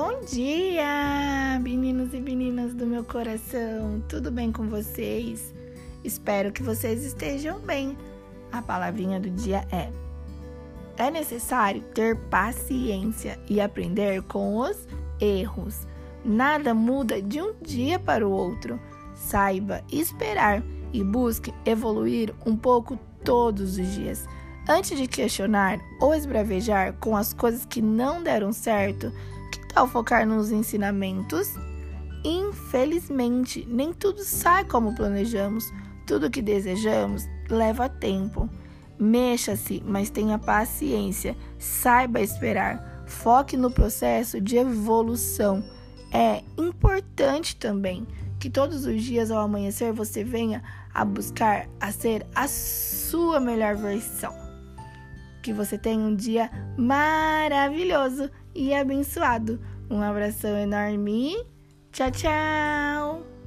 Bom dia, meninos e meninas do meu coração. Tudo bem com vocês? Espero que vocês estejam bem. A palavrinha do dia é: É necessário ter paciência e aprender com os erros. Nada muda de um dia para o outro. Saiba esperar e busque evoluir um pouco todos os dias. Antes de questionar ou esbravejar com as coisas que não deram certo, tal focar nos ensinamentos? Infelizmente, nem tudo sai como planejamos. Tudo que desejamos leva tempo. Mexa-se, mas tenha paciência. Saiba esperar. Foque no processo de evolução. É importante também que todos os dias ao amanhecer você venha a buscar a ser a sua melhor versão. Que você tenha um dia maravilhoso e abençoado. Um abração enorme. Tchau, tchau!